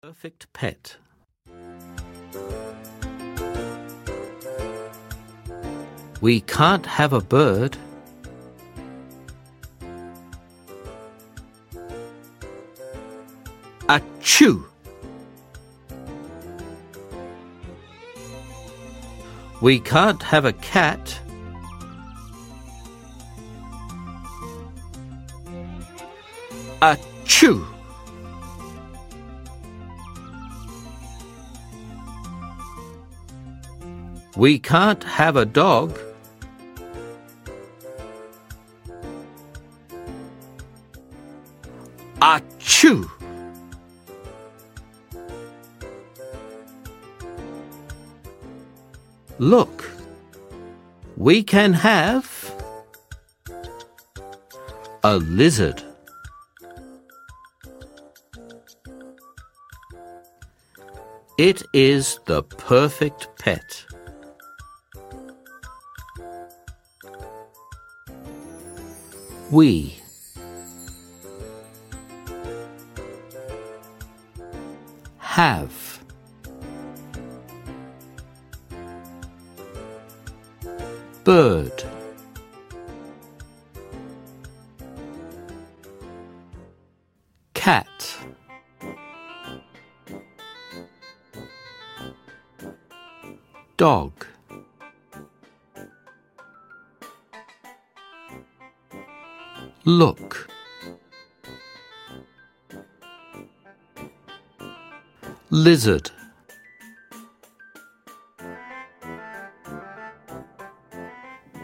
Perfect pet. We can't have a bird. A chew. We can't have a cat. Achoo! We can't have a dog. Achoo! Look, we can have a lizard. It is the perfect pet. We. Have. Bird. Cat. Dog Look. Lizard.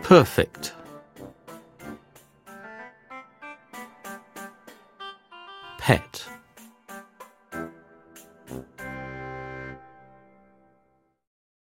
Perfect. Pet.